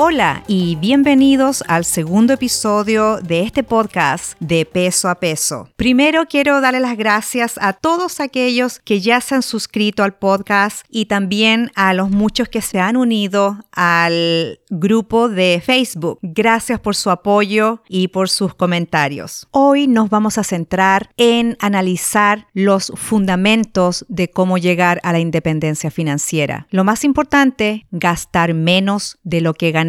Hola y bienvenidos al segundo episodio de este podcast de peso a peso. Primero quiero darle las gracias a todos aquellos que ya se han suscrito al podcast y también a los muchos que se han unido al grupo de Facebook. Gracias por su apoyo y por sus comentarios. Hoy nos vamos a centrar en analizar los fundamentos de cómo llegar a la independencia financiera. Lo más importante, gastar menos de lo que ganamos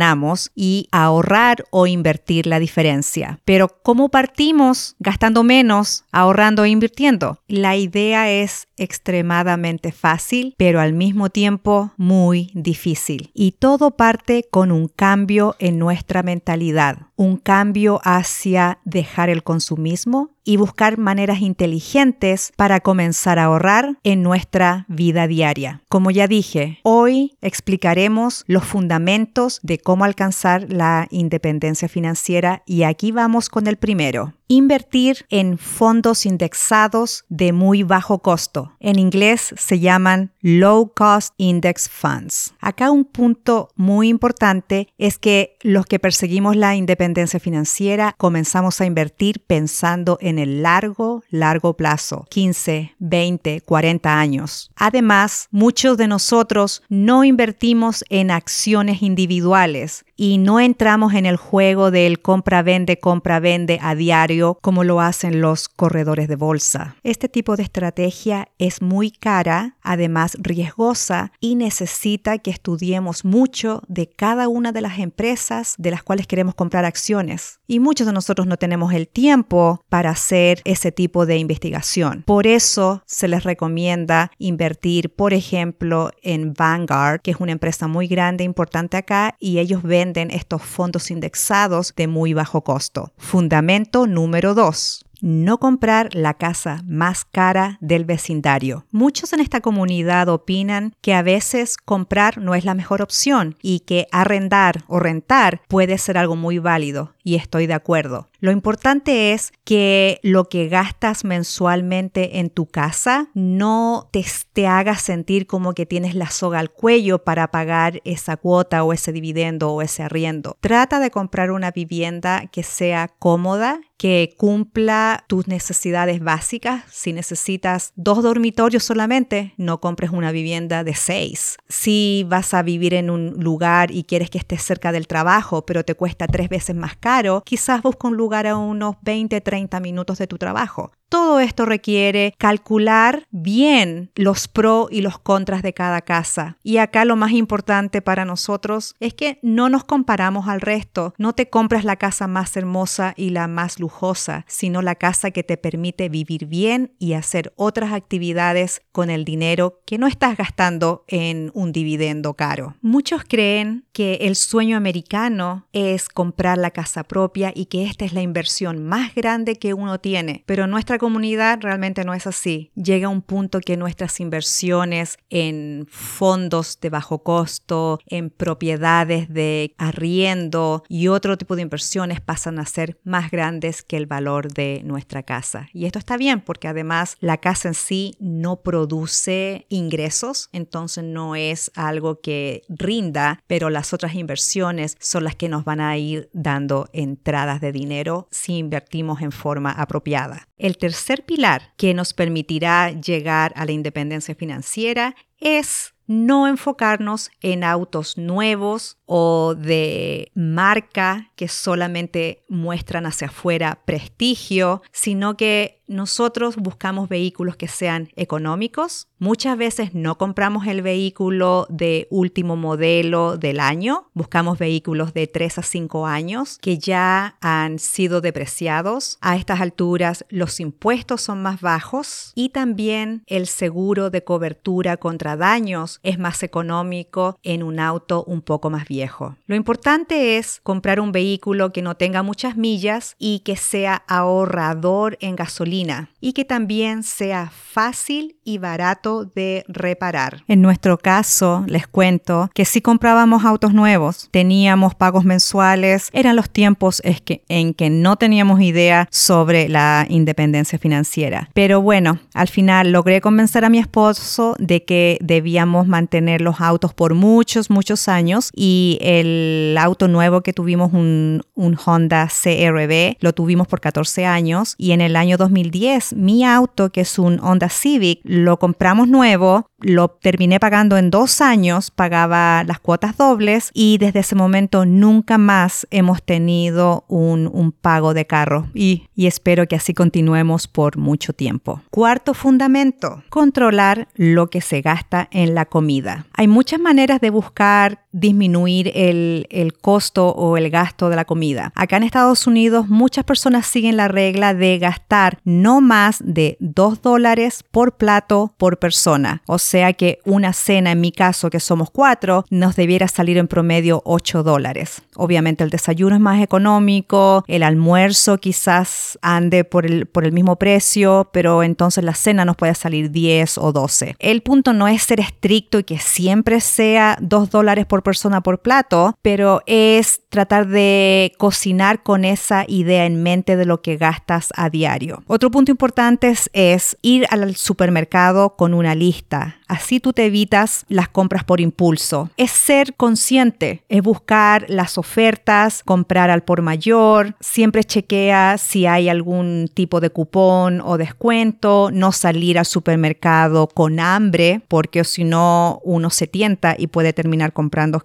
y ahorrar o invertir la diferencia. Pero ¿cómo partimos gastando menos, ahorrando e invirtiendo? La idea es extremadamente fácil, pero al mismo tiempo muy difícil. Y todo parte con un cambio en nuestra mentalidad, un cambio hacia dejar el consumismo y buscar maneras inteligentes para comenzar a ahorrar en nuestra vida diaria. Como ya dije, hoy explicaremos los fundamentos de cómo alcanzar la independencia financiera y aquí vamos con el primero invertir en fondos indexados de muy bajo costo. En inglés se llaman Low Cost Index Funds. Acá un punto muy importante es que los que perseguimos la independencia financiera comenzamos a invertir pensando en el largo, largo plazo, 15, 20, 40 años. Además, muchos de nosotros no invertimos en acciones individuales y no entramos en el juego del compra-vende, compra-vende a diario como lo hacen los corredores de bolsa. Este tipo de estrategia es muy cara, además riesgosa y necesita que estudiemos mucho de cada una de las empresas de las cuales queremos comprar acciones. Y muchos de nosotros no tenemos el tiempo para hacer ese tipo de investigación. Por eso se les recomienda invertir, por ejemplo, en Vanguard, que es una empresa muy grande, e importante acá, y ellos venden estos fondos indexados de muy bajo costo. Fundamento número Número 2 no comprar la casa más cara del vecindario. Muchos en esta comunidad opinan que a veces comprar no es la mejor opción y que arrendar o rentar puede ser algo muy válido y estoy de acuerdo. Lo importante es que lo que gastas mensualmente en tu casa no te, te, haga sentir como que tienes la soga al cuello para pagar esa cuota o ese dividendo o ese arriendo. Trata de comprar una vivienda que sea cómoda, que cumpla tus necesidades básicas. Si necesitas dos dormitorios solamente, no compres una vivienda de seis. Si vas a vivir en un lugar y quieres que estés cerca del trabajo, pero te cuesta tres veces más caro, quizás busca un lugar a unos 20, 30 minutos de tu trabajo. Todo esto requiere calcular bien los pros y los contras de cada casa. Y acá lo más importante para nosotros es que no nos comparamos al resto. No te compras la casa más hermosa y la más lujosa, sino la casa que te permite vivir bien y hacer otras actividades con el dinero que no estás gastando en un dividendo caro. Muchos creen que el sueño americano es comprar la casa propia y que esta es la inversión más grande que uno tiene, pero nuestra comunidad realmente no es así. Llega un punto que nuestras inversiones en fondos de bajo costo, en propiedades de arriendo y otro tipo de inversiones pasan a ser más grandes que el valor de nuestra casa. Y esto está bien porque además la casa en sí no produce ingresos, entonces no es algo que rinda, pero las otras inversiones son las que nos van a ir dando entradas de dinero si invertimos en forma apropiada. El tercer pilar que nos permitirá llegar a la independencia financiera es no enfocarnos en autos nuevos o de marca que solamente muestran hacia afuera prestigio, sino que nosotros buscamos vehículos que sean económicos. Muchas veces no compramos el vehículo de último modelo del año, buscamos vehículos de 3 a 5 años que ya han sido depreciados. A estas alturas los impuestos son más bajos y también el seguro de cobertura contra daños es más económico en un auto un poco más viejo. Lo importante es comprar un vehículo que no tenga muchas millas y que sea ahorrador en gasolina y que también sea fácil y barato de reparar. En nuestro caso, les cuento que si comprábamos autos nuevos, teníamos pagos mensuales, eran los tiempos en que no teníamos idea sobre la independencia financiera. Pero bueno, al final logré convencer a mi esposo de que debíamos mantener los autos por muchos, muchos años y el auto nuevo que tuvimos, un, un Honda CRB, lo tuvimos por 14 años y en el año 2000 2010 mi auto, que es un Honda Civic, lo compramos nuevo, lo terminé pagando en dos años, pagaba las cuotas dobles y desde ese momento nunca más hemos tenido un, un pago de carro y, y espero que así continuemos por mucho tiempo. Cuarto fundamento, controlar lo que se gasta en la comida. Hay muchas maneras de buscar disminuir el, el costo o el gasto de la comida. Acá en Estados Unidos muchas personas siguen la regla de gastar no más de 2 dólares por plato por persona. Sea que una cena, en mi caso, que somos cuatro, nos debiera salir en promedio 8 dólares. Obviamente el desayuno es más económico, el almuerzo quizás ande por el, por el mismo precio, pero entonces la cena nos puede salir 10 o 12. El punto no es ser estricto y que siempre sea 2 dólares por persona por plato, pero es tratar de cocinar con esa idea en mente de lo que gastas a diario. Otro punto importante es, ir al supermercado con una lista. Así tú te evitas las compras por impulso. Es ser consciente, es buscar las ofertas, comprar al por mayor, siempre chequea si hay algún tipo de cupón o descuento, no salir al supermercado con hambre, porque si no uno se tienta y puede terminar comprando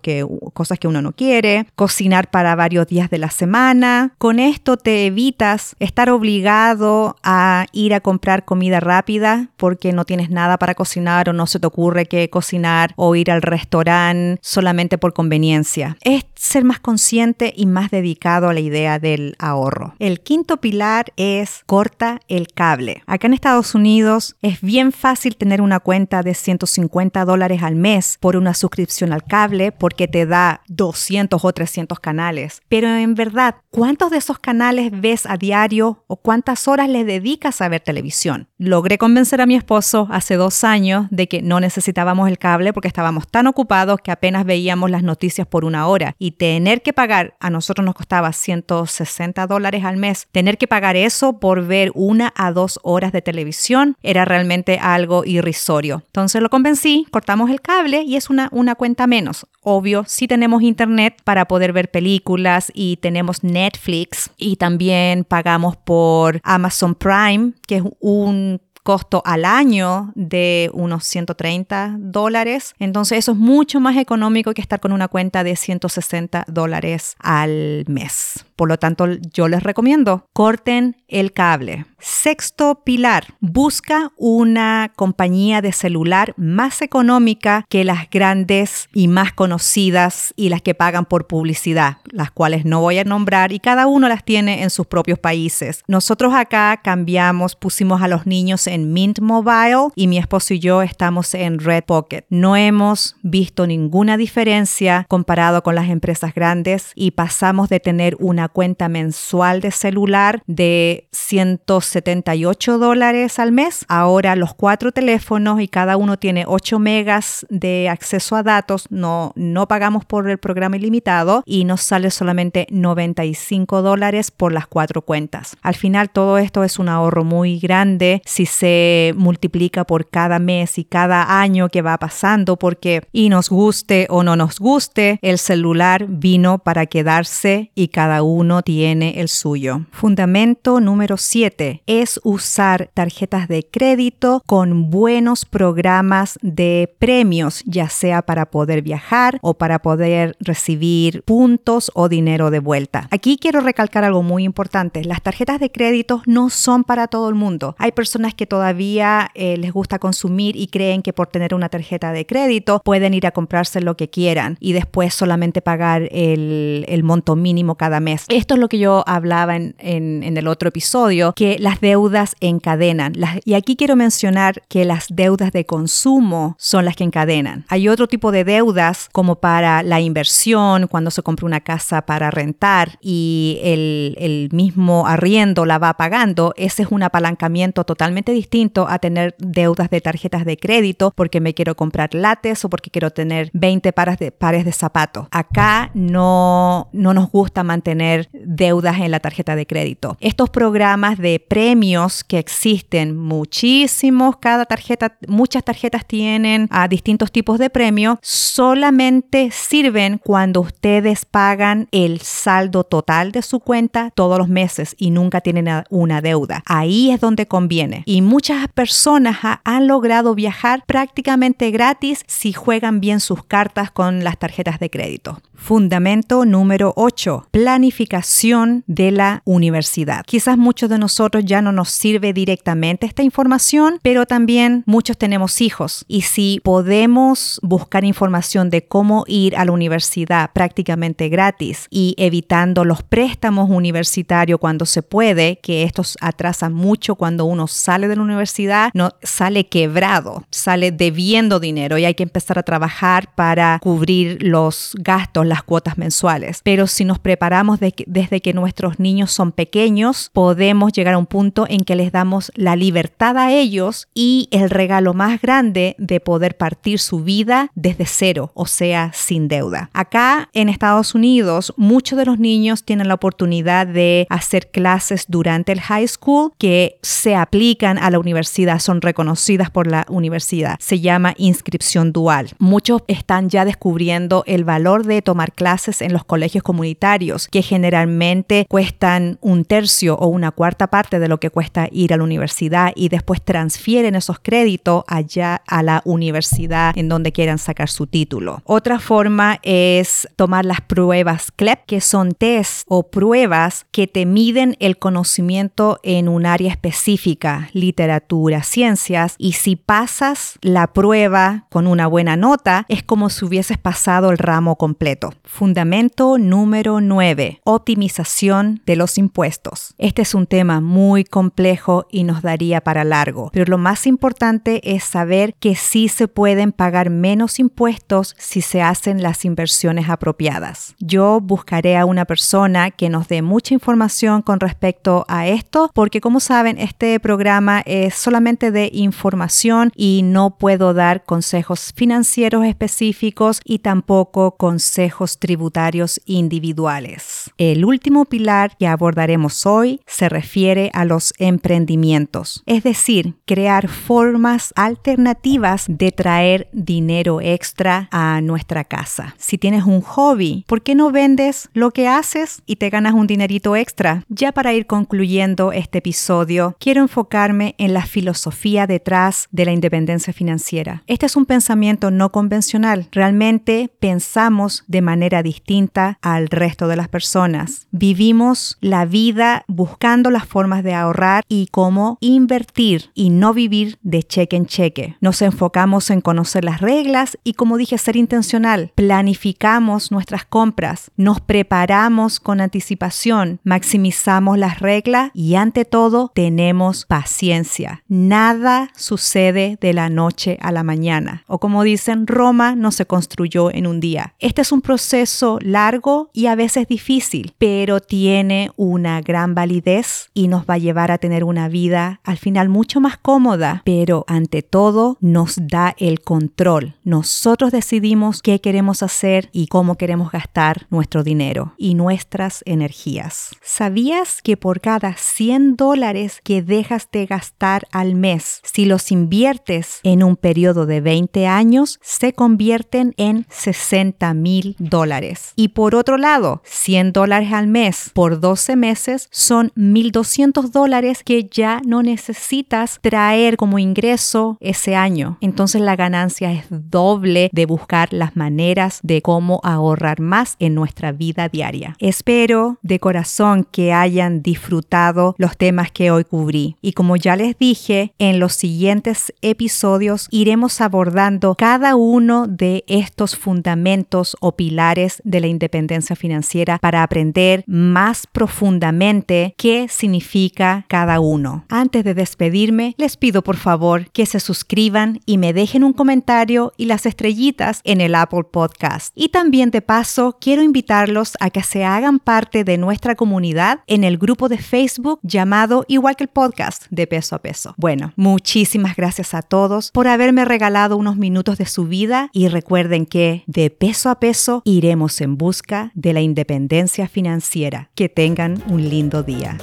cosas que uno no quiere, cocinar para varios días de la semana. Con esto te evitas estar obligado a ir a comprar comida rápida porque no tienes nada para cocinar o no se te ocurre que cocinar o ir al restaurante solamente por conveniencia. Es ser más consciente y más dedicado a la idea del ahorro. El quinto pilar es corta el cable. Acá en Estados Unidos es bien fácil tener una cuenta de 150 dólares al mes por una suscripción al cable porque te da 200 o 300 canales. Pero en verdad, ¿cuántos de esos canales ves a diario o cuántas horas le dedicas a ver televisión? Logré convencer a mi esposo hace dos años de que no necesitábamos el cable porque estábamos tan ocupados que apenas veíamos las noticias por una hora y tener que pagar, a nosotros nos costaba 160 dólares al mes, tener que pagar eso por ver una a dos horas de televisión era realmente algo irrisorio. Entonces lo convencí, cortamos el cable y es una, una cuenta menos. Obvio, sí tenemos internet para poder ver películas y tenemos Netflix y también pagamos por Amazon Prime, que es un costo al año de unos 130 dólares. Entonces eso es mucho más económico que estar con una cuenta de 160 dólares al mes. Por lo tanto, yo les recomiendo, corten el cable. Sexto pilar, busca una compañía de celular más económica que las grandes y más conocidas y las que pagan por publicidad, las cuales no voy a nombrar y cada uno las tiene en sus propios países. Nosotros acá cambiamos, pusimos a los niños en Mint Mobile y mi esposo y yo estamos en Red Pocket. No hemos visto ninguna diferencia comparado con las empresas grandes y pasamos de tener una cuenta mensual de celular de 178 dólares al mes. Ahora los cuatro teléfonos y cada uno tiene 8 megas de acceso a datos. No, no pagamos por el programa ilimitado y nos sale solamente 95 dólares por las cuatro cuentas. Al final todo esto es un ahorro muy grande si se multiplica por cada mes y cada año que va pasando porque y nos guste o no nos guste, el celular vino para quedarse y cada uno uno tiene el suyo. Fundamento número 7 es usar tarjetas de crédito con buenos programas de premios, ya sea para poder viajar o para poder recibir puntos o dinero de vuelta. Aquí quiero recalcar algo muy importante. Las tarjetas de crédito no son para todo el mundo. Hay personas que todavía eh, les gusta consumir y creen que por tener una tarjeta de crédito pueden ir a comprarse lo que quieran y después solamente pagar el, monto mínimo cada mes. Esto es lo que yo hablaba en, el otro episodio, que las deudas encadenan. y aquí quiero mencionar que las deudas de consumo son las que encadenan. Hay otro tipo de deudas como para la inversión, cuando se compra una casa para rentar y el, el mismo arriendo la va pagando. Ese es un apalancamiento totalmente distinto a tener deudas de tarjetas de crédito porque me quiero comprar lates o porque quiero tener 20 pares de, pares de zapatos. Acá no, no nos gusta mantener deudas en la tarjeta de crédito. Estos programas de premios que existen muchísimos, cada tarjeta, muchas tarjetas tienen a distintos tipos de premios, solamente sirven cuando ustedes pagan el saldo total de su cuenta todos los meses y nunca tienen una deuda. Ahí es donde conviene. Y muchas personas han logrado viajar prácticamente gratis si juegan bien sus cartas con las tarjetas de crédito. Fundamento número 8. Planificación de la universidad. Quizás muchos de nosotros ya no nos sirve directamente esta información, pero también muchos tenemos hijos y si podemos buscar información de cómo ir a la universidad prácticamente gratis y evitando los préstamos universitarios cuando se puede, que estos atrasan mucho cuando uno sale de la universidad, no sale quebrado, sale debiendo dinero y hay que empezar a trabajar para cubrir los gastos, las cuotas mensuales. Pero si nos preparamos desde que nuestros niños son pequeños, podemos llegar a un punto en que les damos la libertad a ellos y el regalo más grande de poder partir su vida desde cero, o sea, sin deuda. Acá en Estados Unidos, muchos de los niños tienen la oportunidad de hacer clases durante el high school que se aplican a la universidad, son reconocidas por la universidad. Se llama inscripción dual. Muchos están ya descubriendo el valor de tomar clases en los colegios comunitarios, que generalmente cuestan un tercio o una cuarta parte de lo que cuesta ir a la universidad y después transfieren esos créditos allá a la universidad en donde quieran sacar su título. Otra forma es tomar las pruebas CLEP, que son test o pruebas que te miden el conocimiento en un área específica, literatura, ciencias, y si pasas la prueba con una buena nota, es como si hubieses pasado el ramo completo. Fundamento número 9. Optimización de los impuestos. Este es un tema muy complejo y nos daría para largo, pero lo más importante es saber que sí se pueden pagar menos impuestos si se hacen las inversiones apropiadas. Yo buscaré a una persona que nos dé mucha información con respecto a esto, porque como saben, este programa es solamente de información y no puedo dar consejos financieros específicos y tampoco consejos tributarios individuales. El último pilar que abordaremos hoy se refiere a los emprendimientos, es decir, crear formas alternativas de traer dinero extra a nuestra casa. Si tienes un hobby, ¿por qué no vendes lo que haces y te ganas un dinerito extra? Ya para ir concluyendo este episodio, quiero enfocarme en la filosofía detrás de la independencia financiera. Este es un pensamiento no convencional. Realmente pensamos de manera distinta al resto de las personas. Vivimos la vida buscando las formas de ahorrar y cómo invertir y no vivir de cheque en cheque. Nos enfocamos en conocer las reglas y, como dije, ser intencional. Planificamos nuestras compras, nos preparamos con anticipación, maximizamos las reglas y ante todo tenemos paciencia. Nada sucede de la noche a la mañana. O como dicen, Roma no se construyó en un día. Este es un proceso proceso largo y a veces difícil, pero tiene una gran validez y nos va a llevar a tener una vida al final mucho más cómoda, pero ante todo nos da el control. Nosotros decidimos qué queremos hacer y cómo queremos gastar nuestro dinero y nuestras energías. ¿Sabías que por cada 100 dólares que dejas de gastar al mes, si los inviertes en un periodo de 20 años, se convierten en 60 mil dólares? Y por otro lado, 100 dólares al mes por 12 meses son 1.200 dólares que ya no necesitas traer como ingreso ese año. Entonces la ganancia es doble de buscar las maneras de cómo ahorrar más en nuestra vida diaria. Espero de corazón que hayan disfrutado los temas que hoy cubrí. Y como ya les dije, en los siguientes episodios iremos abordando cada uno de estos fundamentos o de la independencia financiera para aprender más profundamente qué significa cada uno. Antes de despedirme, les pido por favor que se suscriban y me dejen un comentario y las estrellitas en el Apple Podcast. Y también de paso, quiero invitarlos a que se hagan parte de nuestra comunidad en el grupo de Facebook llamado igual que el podcast de peso a peso. Bueno, muchísimas gracias a todos por haberme regalado unos minutos de su vida y recuerden que de peso a peso iremos en busca de la independencia financiera. Que tengan un lindo día.